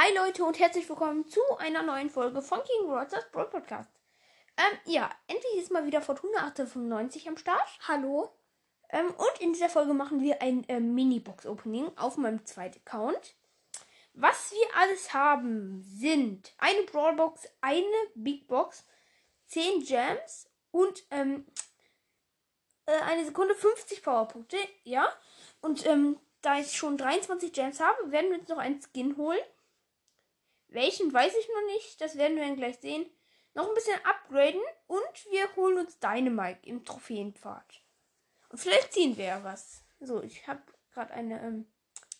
Hi Leute und herzlich willkommen zu einer neuen Folge von King Rogers Broad Podcast. Ähm, ja, endlich ist mal wieder Fortuna 895 am Start. Hallo. Ähm, und in dieser Folge machen wir ein ähm, Mini-Box-Opening auf meinem zweiten Account. Was wir alles haben, sind eine Brawlbox, eine Big Box, 10 Gems und ähm, äh, eine Sekunde 50 Powerpunkte. Ja. Und ähm, da ich schon 23 Gems habe, werden wir uns noch einen Skin holen. Welchen weiß ich noch nicht. Das werden wir dann gleich sehen. Noch ein bisschen upgraden und wir holen uns Dynamite im Trophäenpfad. Und vielleicht ziehen wir ja was. So, ich habe gerade eine ähm,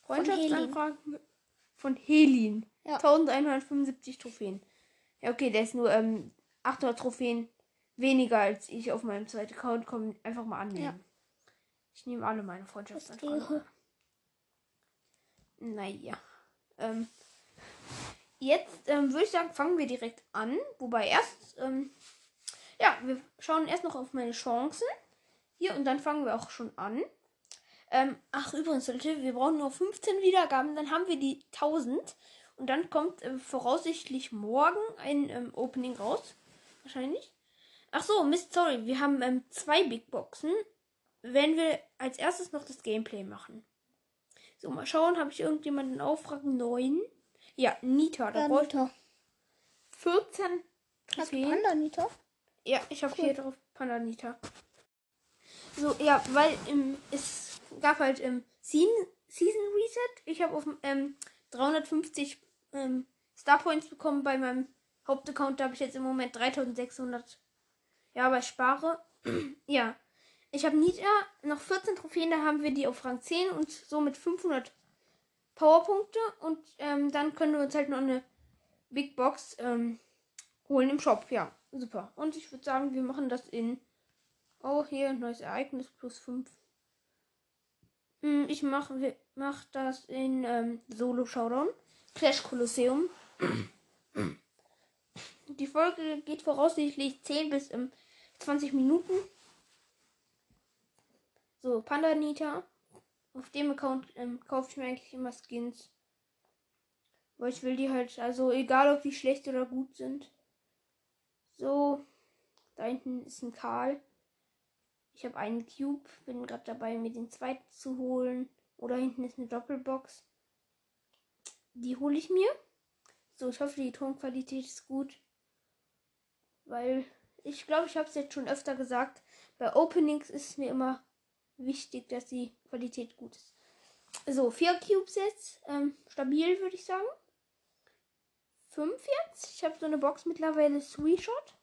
Freundschaftsanfrage von Helin. Ja. 1175 Trophäen. Ja, okay, der ist nur ähm, 800 Trophäen weniger als ich auf meinem zweiten Account. Komm, einfach mal annehmen. Ja. Ich nehme alle meine Freundschaftsanfragen. Naja. Ähm, jetzt ähm, würde ich sagen, fangen wir direkt an. Wobei erst, ähm, ja, wir schauen erst noch auf meine Chancen. Hier und dann fangen wir auch schon an. Ähm, ach, übrigens, Leute, wir brauchen nur 15 Wiedergaben, dann haben wir die 1000. Und dann kommt äh, voraussichtlich morgen ein ähm, Opening raus. Wahrscheinlich. Ach so, Mist, sorry. Wir haben ähm, zwei Big Boxen. Wenn wir als erstes noch das Gameplay machen. So, mal schauen, habe ich irgendjemanden aufragen? Neun. Ja, Nita. Da Ja, brauche ich Nita. 14 Hast du. Panda, Nita? Ja, ich habe Cool. hier drauf Pandanita. So, ja, weil ähm, es gab halt ähm, Season, Season Reset. Ich habe auf ähm, 350 ähm, Star Points bekommen bei meinem Hauptaccount. Da habe ich jetzt im Moment 3600. Ja, aber ich spare. ja, ich habe Nita noch 14 Trophäen. Da haben wir die auf Rang 10 und somit 500 Powerpunkte. Und ähm, dann können wir uns halt noch eine Big Box ähm, holen im Shop. Ja, super. Und ich würde sagen, wir machen das in. Oh, hier, neues Ereignis plus 5. Ich mache mach das in ähm, Solo Showdown. Clash Colosseum. Die Folge geht voraussichtlich 10 bis ähm, 20 Minuten. So, Panda Nita. Auf dem Account ähm, kaufe ich mir eigentlich immer Skins. Weil ich will die halt, also egal ob die schlecht oder gut sind. So, da hinten ist ein Karl. Ich habe einen Cube, bin gerade dabei, mir den zweiten zu holen. Oder hinten ist eine Doppelbox. Die hole ich mir. So, ich hoffe, die Tonqualität ist gut. Weil ich glaube, ich habe es jetzt schon öfter gesagt. Bei Openings ist es mir immer wichtig, dass die Qualität gut ist. So, vier Cubes jetzt. Ähm, stabil, würde ich sagen. Fünf jetzt. Ich habe so eine Box mittlerweile Sweeshot.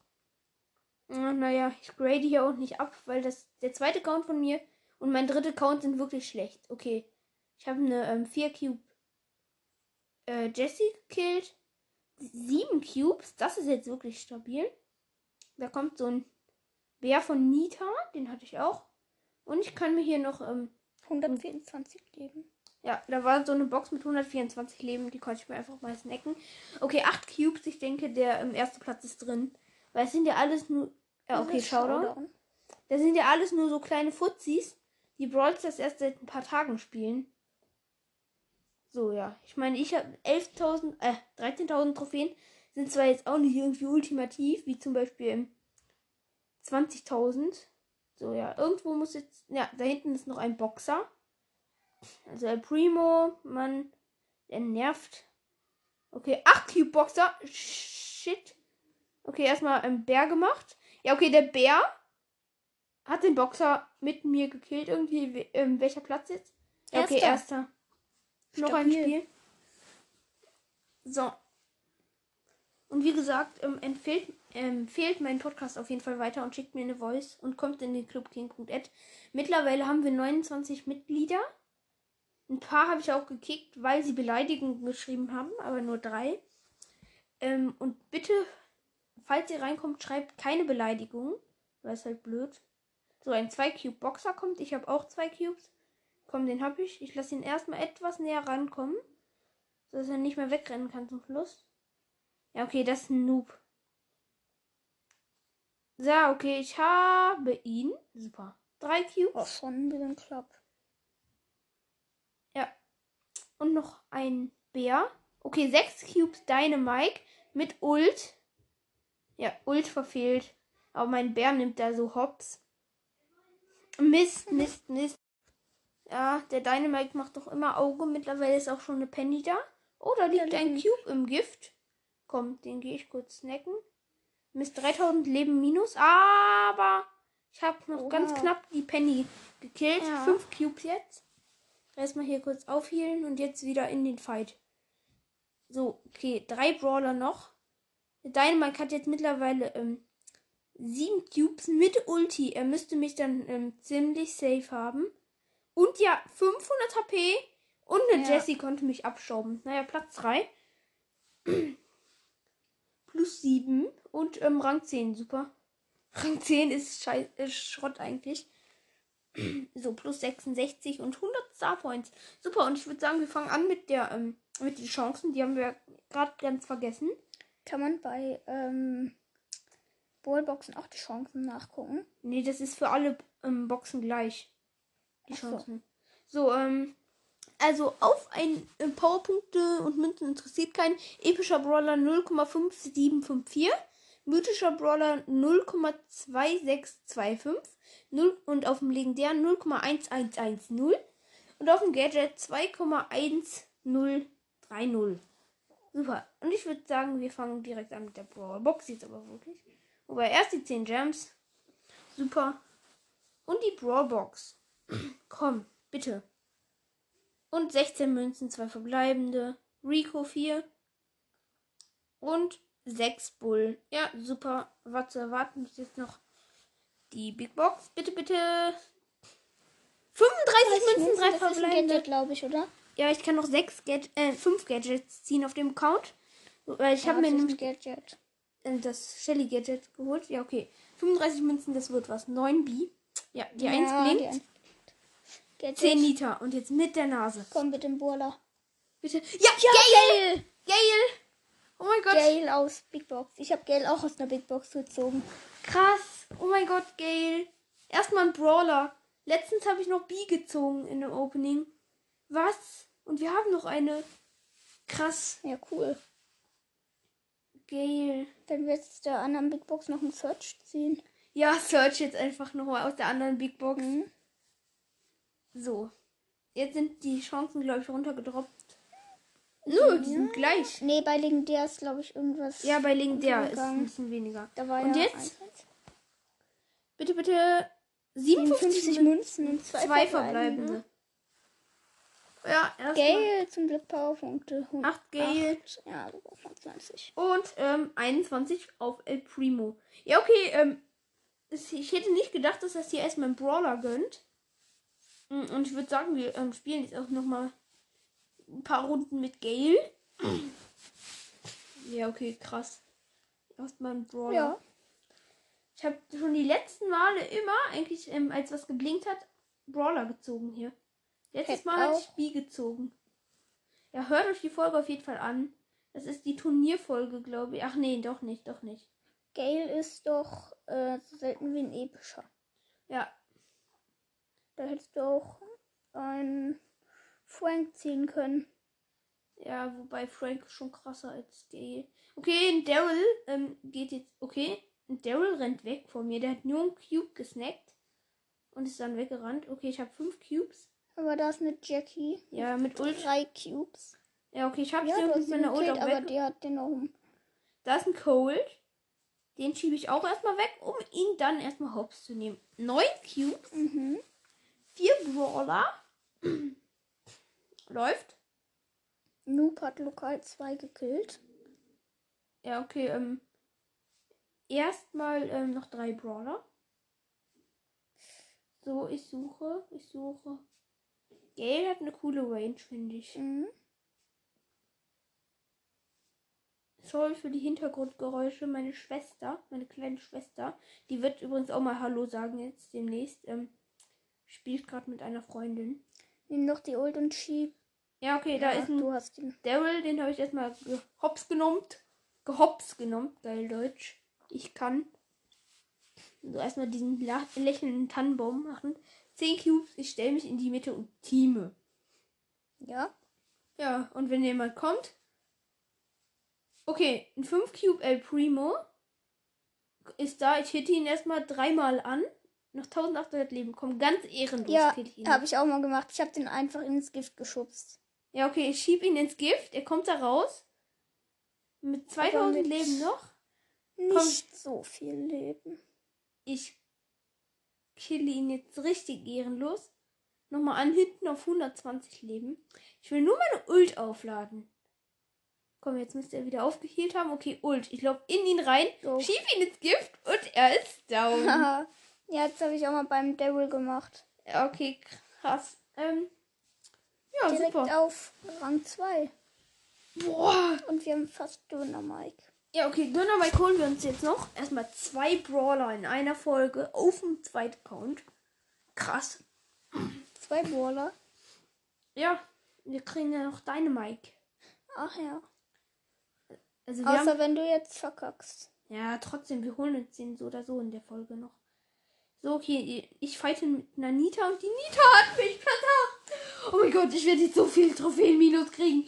Ja, Naja, ich grade hier auch nicht ab, weil das der zweite Count von mir und mein dritter Count sind wirklich schlecht. Okay. Ich habe eine ähm, 4 Cube äh, Jessie gekillt. Sieben Cubes. Das ist jetzt wirklich stabil. Da kommt so ein Bär von Nita. Den hatte ich auch. Und ich kann mir hier noch ähm, 124 geben. ja, da war so eine Box mit 124 Leben, die konnte ich mir einfach mal snacken. Okay, 8 Cubes, ich denke, der im ersten Platz ist drin. Weil es sind ja alles nur. Ja, okay, Das ist Showdown. Das sind ja alles nur so kleine Fuzis, die Brawl Stars erst seit ein paar Tagen spielen. So, ja. Ich meine, ich habe 11.000, äh, 13.000 Trophäen. Sind zwar jetzt auch nicht irgendwie ultimativ, wie zum Beispiel ähm, 20.000. So, ja. Irgendwo muss jetzt. Ja, da hinten ist noch ein Boxer. Also El Primo, Mann, der nervt. Okay, 8 Cube Boxer. Shit. Okay, erstmal ein Bär gemacht. Ja, okay, der Bär hat den Boxer mit mir gekillt. Irgendwie, ähm, welcher Platz jetzt? Ja, okay, Erster. Noch ein. Spiel. So. Und wie gesagt, ähm, empfiehlt, empfehlt meinen Podcast auf jeden Fall weiter und schickt mir eine Voice und kommt in den Club King.ed. Mittlerweile haben wir 29 Mitglieder. Ein paar habe ich auch gekickt, weil sie Beleidigungen geschrieben haben, aber nur drei. Ähm, und bitte, falls ihr reinkommt, schreibt keine Beleidigungen, weil es halt blöd. So, ein 2-Cube-Boxer kommt. Ich habe auch zwei Cubes. Komm, den habe ich. Ich lasse ihn erstmal etwas näher rankommen, sodass er nicht mehr wegrennen kann zum Schluss. Ja, okay, das ist ein Noob. So, okay, ich habe ihn. Super. Drei Cubes. Oh, schon ein bisschen knapp. Und noch ein Bär. Okay, 6 Cubes Dynamike mit Ult. Ja, Ult verfehlt. Aber mein Bär nimmt da so Hops. Mist, Mist, Mist. Ja, der Dynamite macht doch immer Auge. Mittlerweile ist auch schon eine Penny da. Oh, da liegt Ja, ein. Cube im Gift. Komm, den gehe ich kurz snacken. Mist, 3000 Leben minus. Aber ich habe noch Oha. ganz knapp die Penny gekillt. Ja. Fünf Cubes jetzt. Erstmal hier kurz aufhielen und jetzt wieder in den Fight. So, okay, drei Brawler noch. Dynamite hat jetzt mittlerweile ähm, sieben Cubes mit Ulti. Er müsste mich dann ähm, ziemlich safe haben. Und ja, 500 HP. Und eine Ja. Jessie konnte mich abschrauben. Naja, Platz 3. Plus 7. Und ähm, Rang 10. Super. Rang 10 ist, schei ist Schrott eigentlich. So, plus 66 und 100 Star Points. Super, und ich würde sagen, wir fangen an mit der, ähm, mit den Chancen. Die haben wir gerade ganz vergessen. Kann man bei ähm, Ballboxen auch die Chancen nachgucken? Nee, das ist für alle ähm, Boxen gleich. Die Ach so. Chancen. So, ähm, also auf ein äh, Powerpunkte und Münzen interessiert keinen. Epischer Brawler 0,5754. Mythischer Brawler 0,2625. Null- Und auf dem legendären 0,1110. Und auf dem Gadget 2,1030. Super. Und ich würde sagen, wir fangen direkt an mit der Brawler Box jetzt aber wirklich. Wobei erst die 10 Gems. Super. Und die Brawlbox. Komm, bitte. Und 16 Münzen, 2 verbleibende. Rico 4. Und 6 Bull. Ja, super. Was zu erwarten jetzt noch die Big Box. Bitte, bitte. 35 Münzen, 3 das ist ein verbleibende. Gadget, glaube ich, oder? Ja, ich kann noch 6 Gad äh, 5 Gadgets ziehen auf dem Account. Weil ich habe mir nämlich Gadget. äh, das Shelly Gadget geholt. Ja, okay. 35 Münzen, das wird was. 9 B. Ja, die 1 Ja, blinkt. die Eins. Gadget. 10 Liter. Und jetzt mit der Nase. Komm mit dem Burler. Bitte. Ja, Gale! Gale! Oh mein Gott. Gale aus Big Box. Ich habe Gale auch aus einer Big Box gezogen. Krass. Oh mein Gott, Gale. Erstmal ein Brawler. Letztens habe ich noch B gezogen in dem Opening. Was? Und wir haben noch eine. Krass. Ja, cool. Gale. Wenn wir jetzt der anderen Big Box noch einen Search ziehen. Ja, search jetzt einfach nochmal aus der anderen Big Box. Mhm. So. Jetzt sind die Chancen, glaube ich, runtergedroppt. Nö, die sind gleich. Nee, bei Legendär ist, glaube ich, irgendwas. Ja, bei Legendär ist ein bisschen weniger. Da war Und ja jetzt? 1, Bitte, bitte. 57 57 Münzen. Und zwei, Zwei verbleibende. verbleibende. Ja, erstmal. Gale zum Glück Powerpunkte. 8 Gale. Ja, noch 20. Und ähm, 21 auf El Primo. Ja, okay. Ähm, ich hätte nicht gedacht, dass das hier erstmal einen Brawler gönnt. Mm, Und ich würde sagen, wir ähm, spielen jetzt auch nochmal ein paar Runden mit Gale. Ja, okay, krass. Erstmal ein Brawler. Ja. Ich habe schon die letzten Male immer, eigentlich, ähm, als was geblinkt hat, Brawler gezogen hier. Letztes Heck Mal auch. ich B gezogen. Ja, hört euch die Folge auf jeden Fall an. Das ist die Turnierfolge, glaube ich. Ach nee, doch nicht, doch nicht. Gale ist doch äh, so selten wie ein epischer. Ja, Da hättest du auch einen Frank ziehen können. ja, wobei Frank schon krasser als Gale. Okay, ein Daryl ähm, geht jetzt. Okay, ein Daryl rennt weg von mir. Der hat nur einen Cube gesnackt und ist dann weggerannt. Okay, ich habe fünf Cubes. Aber da ist eine Jackie. Ja, mit Ult. Drei Cubes. Ja, okay, ich habe Ja, sie mit meiner Ult auch aber weg. die hat den um. Da ist ein Cold. Den schiebe ich auch erstmal weg, um ihn dann erstmal hops zu nehmen. Neun Cubes, Mhm. vier Brawler. Läuft. Noob hat lokal zwei gekillt. Ja, okay, ähm. Erstmal ähm, noch drei Brawler. So, ich suche, ich suche. Gale hat eine coole Range, finde ich. Mhm. Sorry für die Hintergrundgeräusche. Meine Schwester, meine kleine Schwester, die wird übrigens auch mal Hallo sagen jetzt demnächst. Ähm, spielt gerade mit einer Freundin. Nimm noch die Ult und schieb. Ja, okay, da Ja, ist ein du hast ihn. Daryl, den habe ich erstmal gehops genommen. Gehops genommen, geil Deutsch. Ich kann. So erstmal diesen lächelnden Tannenbaum machen. 10 Cubes, ich stelle mich in die Mitte und teame. Ja. Ja, und wenn jemand kommt, Okay, ein 5 Cube El Primo ist da. Ich hitte ihn erstmal dreimal an. Noch 1800 Leben. Komm, ganz ehrenlos Ja, habe ich auch mal gemacht. Ich habe den einfach ins Gift geschubst. Ja, okay, ich schieb ihn ins Gift. Er kommt da raus. Mit 2000 mit- Leben noch. Nicht so viel Leben. Ich kille ihn jetzt richtig ehrenlos. Nochmal an hinten auf 120 Leben. Ich will nur meine Ult aufladen. Komm, jetzt müsste er wieder aufgehielt haben. Okay, Ult. Ich laufe in ihn rein, So. schieb ihn ins Gift und er ist down. Ja, das habe ich auch mal beim Daryl gemacht. Ja, okay, krass. Ähm, ja, Direkt super. auf Rang 2. Boah. Und wir haben fast Döner Mike. Ja, okay, Dynamite holen wir uns jetzt noch. Erstmal zwei Brawler in einer Folge auf dem zweiten Account. Krass. Zwei Brawler. Ja, wir kriegen ja noch Dynamite. Ach ja. Also wir haben Außer wenn du jetzt verkackst. Ja, trotzdem, wir holen uns den so oder so in der Folge noch. So, okay, ich fighte mit einer Nita und die Nita hat mich Platz 8. Oh mein Gott, ich werde jetzt so viel Trophäen-Minus kriegen.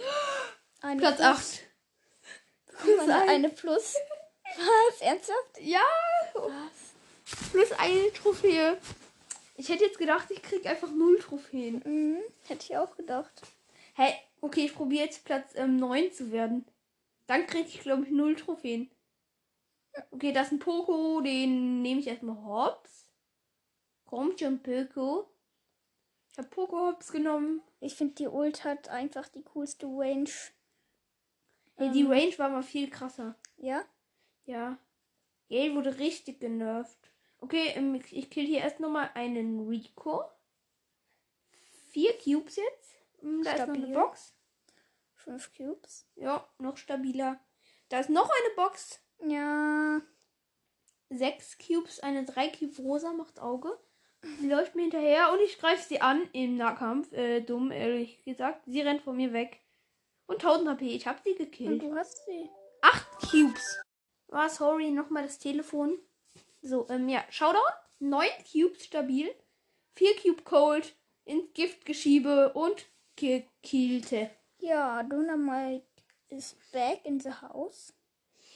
Eine Platz Plus. 8. Guck mal, ein. eine Plus. Was? Ernsthaft? Ja, plus eine Trophäe. Ich hätte jetzt gedacht, ich krieg einfach null Trophäen. Mhm. Hätte ich auch gedacht. Hey, okay, ich probiere jetzt Platz ähm, 9 zu werden. Dann kriege ich, glaube ich, null Trophäen. Okay, das ist ein Poco, den nehme ich erstmal hops. Kommt schon, Poco. Ich habe Poco hops genommen. Ich finde, die Ult hat einfach die coolste Range. Die Ähm. Range war mal viel krasser. Ja? Ja. Gale wurde richtig genervt. Okay, ähm, ich- kill hier erst nochmal einen Rico. Vier Cubes jetzt. Ähm, Da ist noch eine Stabil. Box. Fünf Cubes. Ja, noch stabiler. Da ist noch eine Box. Ja. Sechs Cubes, eine drei Cube Rosa macht Auge. Sie läuft mir hinterher und ich greife sie an im Nahkampf. Äh, dumm, ehrlich gesagt. Sie rennt von mir weg. Und 1000 HP. Ich habe sie Und gekillt. du hast sie. Acht Cubes. War sorry, nochmal das Telefon. So, ähm, ja, Showdown. Neun Cubes stabil. Vier Cube Cold. Ins Giftgeschiebe und gekillte. Ja, Dynamite is back in the house.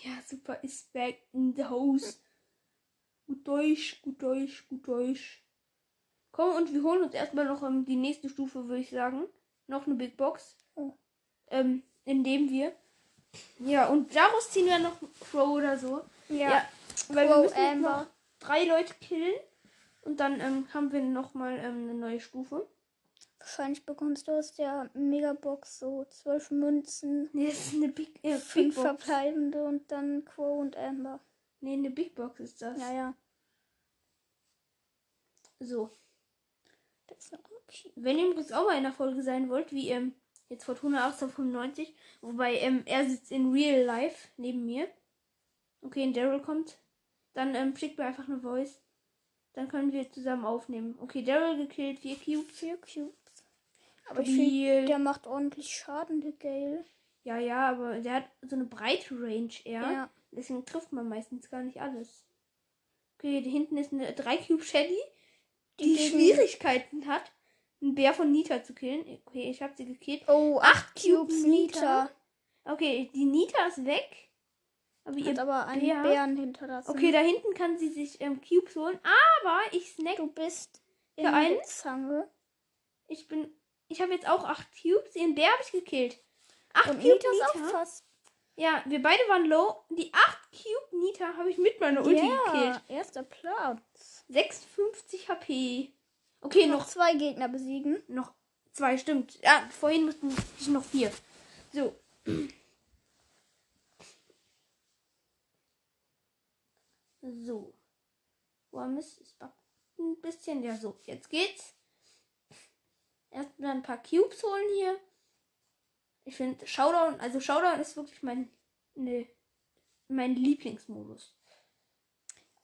Ja, super, ist back in the house. Gut Deutsch, gut Deutsch, gut Deutsch. Komm, und wir holen uns erstmal noch ähm, die nächste Stufe, würde ich sagen. Noch eine Big Box. Oh. Ähm, indem wir. Ja, und daraus ziehen wir noch Crow oder so. Ja, weil wir Crow, müssen jetzt Amber. noch drei Leute killen. Und dann ähm, haben wir nochmal ähm, eine neue Stufe. Wahrscheinlich bekommst du aus der Megabox so zwölf Münzen, Nee, das ist eine Big, äh, Big fünf Box. verbleibende und dann Quo und Amber. Nee, eine Big Box ist das. Ja, ja. So. Das ist okay. Wenn ihr übrigens auch mal in der Folge sein wollt, wie ähm, jetzt Fortuna 1895, wobei ähm, er sitzt in Real Life neben mir. Okay, und Daryl kommt. Dann ähm, schickt mir einfach eine Voice. Dann können wir zusammen aufnehmen. Okay, Daryl gekillt, vier Cubes. Vier Cubes. Aber Stabil. der macht ordentlich Schaden, der Gale. Ja, ja, aber der hat so eine breite Range eher. Ja. Deswegen trifft man meistens gar nicht alles. Okay, da hinten ist eine 3 Cube Shelly, die, Schwierigkeiten hat, einen Bär von Nita zu killen. Okay, ich habe sie gekillt. Oh, acht Cubes Cubes Nita. Okay, die Nita ist weg. Aber ihr Hat aber einen Bär- Bären hinterlassen. Okay, da hinten kann sie sich ähm, Cubes holen. Aber ich snack. Du bist Für in einen? Zange. Ich bin. Ich habe jetzt auch 8 Cubes. Den Bär habe ich gekillt. 8 Und Cube Nita ist auch Nita. Ja, wir beide waren low. Die 8 Cube Nita habe ich mit meiner Ulti Ja, gekillt. erster Platz. 56 HP. Okay, Noch noch, zwei Gegner besiegen. noch zwei, stimmt. Ja, vorhin mussten ich noch vier. So. So. Warm ist, es ein bisschen. Ja, so. Jetzt geht's. Erstmal ein paar Cubes holen hier. Ich finde Showdown, also Showdown ist wirklich mein, ne, mein Lieblingsmodus.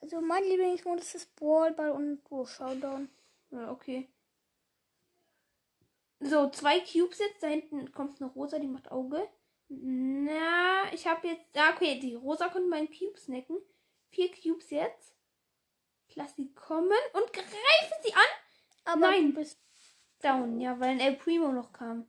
Also mein Lieblingsmodus ist Ballball und Duo Showdown. Ja, okay. So, zwei Cubes jetzt. Da hinten kommt eine Rosa, die macht Auge. Na, ich habe jetzt. Ja, okay, die Rosa konnte meinen Cube snacken. Vier Cubes jetzt. Ich lass sie kommen und greife sie an. Aber Nein. bist Down, ja, weil ein El Primo noch kam.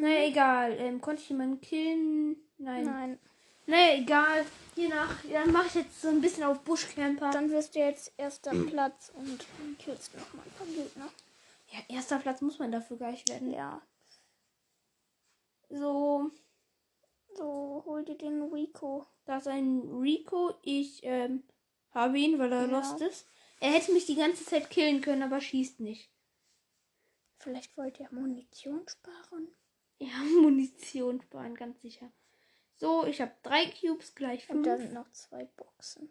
Na, egal. Ähm, konnte ich jemanden killen? Nein. Nein. Naja, egal. Je nach. Dann mache ich jetzt so ein bisschen auf Buschcamper. Dann wirst du jetzt erster Platz und killst noch mal ein paar Gegner. Ja, erster Platz muss man dafür gleich werden. Ja. So, So, hol dir den Rico. da ist ein Rico. Ich ähm, habe ihn, weil er Ja. lost ist. Er hätte mich die ganze Zeit killen können, aber schießt nicht. Vielleicht wollt ihr Munition sparen. Ja, Munition sparen, ganz sicher. So, ich habe drei Cubes, gleich Und fünf. da sind noch zwei Boxen.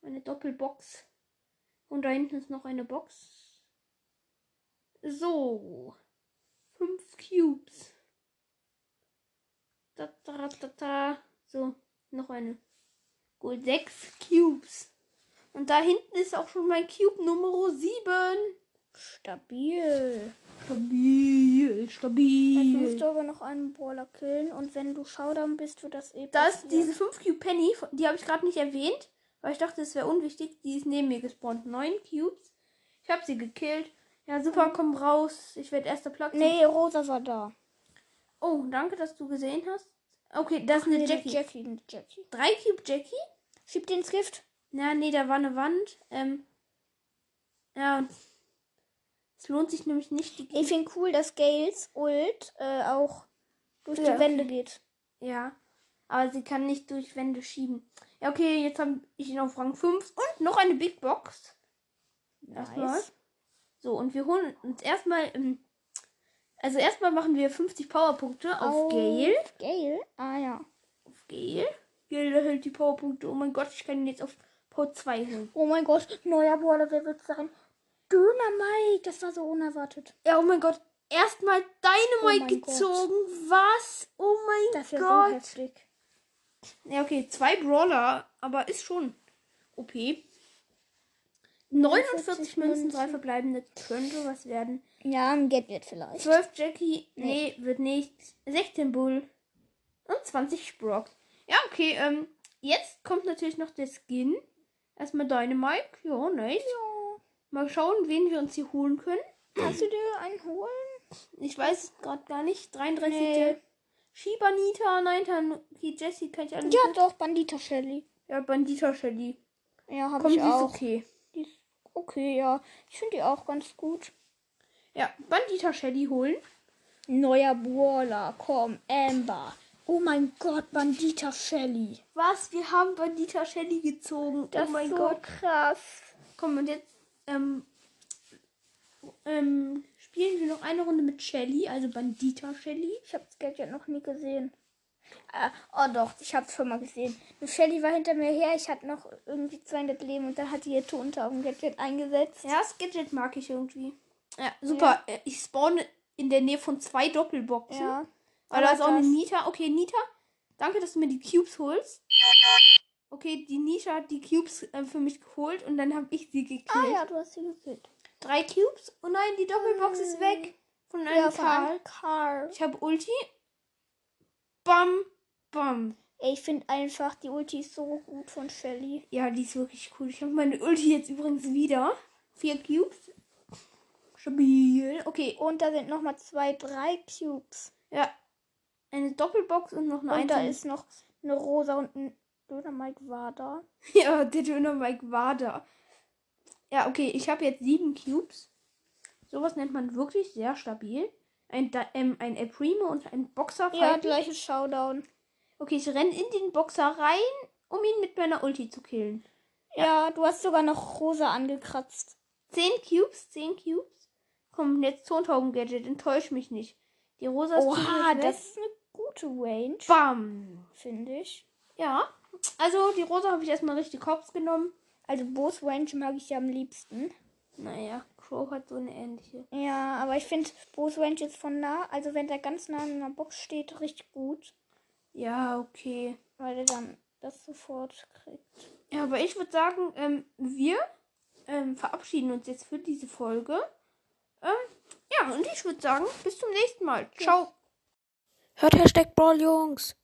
Eine Doppelbox. Und da hinten ist noch eine Box. So. Fünf Cubes. Da, da, da, da. So, noch eine. Gut, sechs Cubes. Und da hinten ist auch schon mein Cube Nummer sieben. Stabil. Stabil, Jetzt stabil. musst du aber noch einen Brawler killen. Und wenn du Showdown bist, wird das eh Da ist diese 5 Cube Penny, die habe ich gerade nicht erwähnt, weil ich dachte, es wäre unwichtig. Die ist neben mir gespawnt. 9 Cubes. Ich habe sie gekillt. Ja, super, komm raus. Ich werde erster Platz. Nee, Rosa war da. Oh, danke, dass du gesehen hast. Okay, das ist eine Nee, Jackie. Jackie, eine Jackie. 3 Cube Jackie? Schieb den ins Gift. Na, nee, da war eine Wand. Ähm, ja, und es lohnt sich nämlich nicht. Die Ich finde cool, dass Gales Ult äh, auch durch Ja, die okay. Wände geht. ja, aber sie kann nicht durch Wände schieben. Ja, okay, jetzt habe ich ihn auf Rang 5 und noch eine Big Box. Erstmal. Nice. So, und wir holen uns erstmal. Also erstmal machen wir 50 Powerpunkte auf Gale. Gale? Ah ja. Auf Gale. Gale erhält die Powerpunkte. Oh mein Gott, ich kann ihn jetzt auf Power 2 holen. Oh mein Gott, neuer Brawler, wer wird sein? Dynamite, das war so unerwartet. Ja, oh mein Gott. Erstmal Dynamite Oh gezogen. Was? Oh mein Das ist so Gott. heftig. ja, okay, zwei Brawler, aber ist schon OP. 49 Münzen, drei verbleibende könnte was werden. Ja, ein Gadget vielleicht. 12 Jackie, nee, wird nicht. 16 Bull und 20 Sprock. Ja, okay, ähm, jetzt kommt natürlich noch der Skin. Erstmal Dynamite. Ja, nice. Mal schauen, wen wir uns hier holen können. Kannst du dir einen holen? Ich weiß es gerade gar nicht. 33. Nee. Shibanita, nein, Tanuki, Jessie kann ich alle. Ja, doch, Bandita Shelly. Ja, Bandita Shelly. Ja, habe Komm, ich die ist auch. okay. Die ist okay, ja. Ich finde die auch ganz gut. Ja, Bandita Shelly holen. Neuer Brawler, komm, Amber. Oh mein Gott, Bandita Shelly. Was? Wir haben Bandita Shelly gezogen. Das oh mein ist so Gott. krass. Komm, und jetzt ähm, ähm, spielen wir noch eine Runde mit Shelly, also Bandita Shelly. Ich habe das Gadget noch nie gesehen. Ah, oh doch, ich habe es schon mal gesehen. Eine Shelly war hinter mir her, ich hatte noch irgendwie 200 Leben und dann hat die ihr Tontauben-Gadget eingesetzt. Ja, das Gadget mag ich irgendwie. Ja, super. Äh, Ich spawne in der Nähe von zwei Doppelboxen. Ja. Aber da ist auch eine Nita. Okay, Nita, danke, dass du mir die Cubes holst. Okay, die Nita hat die Cubes äh, für mich geholt und dann habe ich sie gekillt. Ah ja, du hast sie gekillt. Drei Cubes. Oh nein, die Doppelbox ist weg. Von einem Ja, Karl. Karl. Ich habe Ulti. Bam, bam. Ey, Ich finde einfach, die Ulti ist so gut von Shelly. Ja, die ist wirklich cool. Ich habe meine Ulti jetzt übrigens wieder. Vier Cubes. Stabil. Okay, Und da sind nochmal zwei, drei Cubes. ja. Eine Doppelbox und noch eine Und da einzelne. ist noch eine Rosa und ein Dynamite war da. Ja, der Döner Mike war da. Ja, okay, ich habe jetzt sieben Cubes. Sowas nennt man wirklich sehr stabil. Ein, Da- ähm, ein El Primo und ein Boxer. Ja, gleiches Showdown. Okay, ich renne in den Boxer rein, um ihn mit meiner Ulti zu killen. Ja. du hast sogar noch Rosa angekratzt. Zehn Cubes, zehn Cubes. Komm, jetzt Tontauben-Gadget, enttäusch mich nicht. Die Rosa ist Oha, das ist eine gute Range, Bam. finde ich. Ja, also die Rosa habe ich erstmal richtig hops genommen. Also Bo's Range mag ich ja am liebsten. Naja, Crow hat so eine ähnliche. Ja, aber ich finde Bo's Range ist von nah, also wenn der ganz nah in einer Box steht, richtig gut. Ja, okay. Weil er dann das sofort kriegt. Ja, aber ich würde sagen, ähm, wir ähm, verabschieden uns jetzt für diese Folge. Ähm, ja, und ich würde sagen, bis zum nächsten Mal. Ciao. Hört Hashtag Brawl Jungs.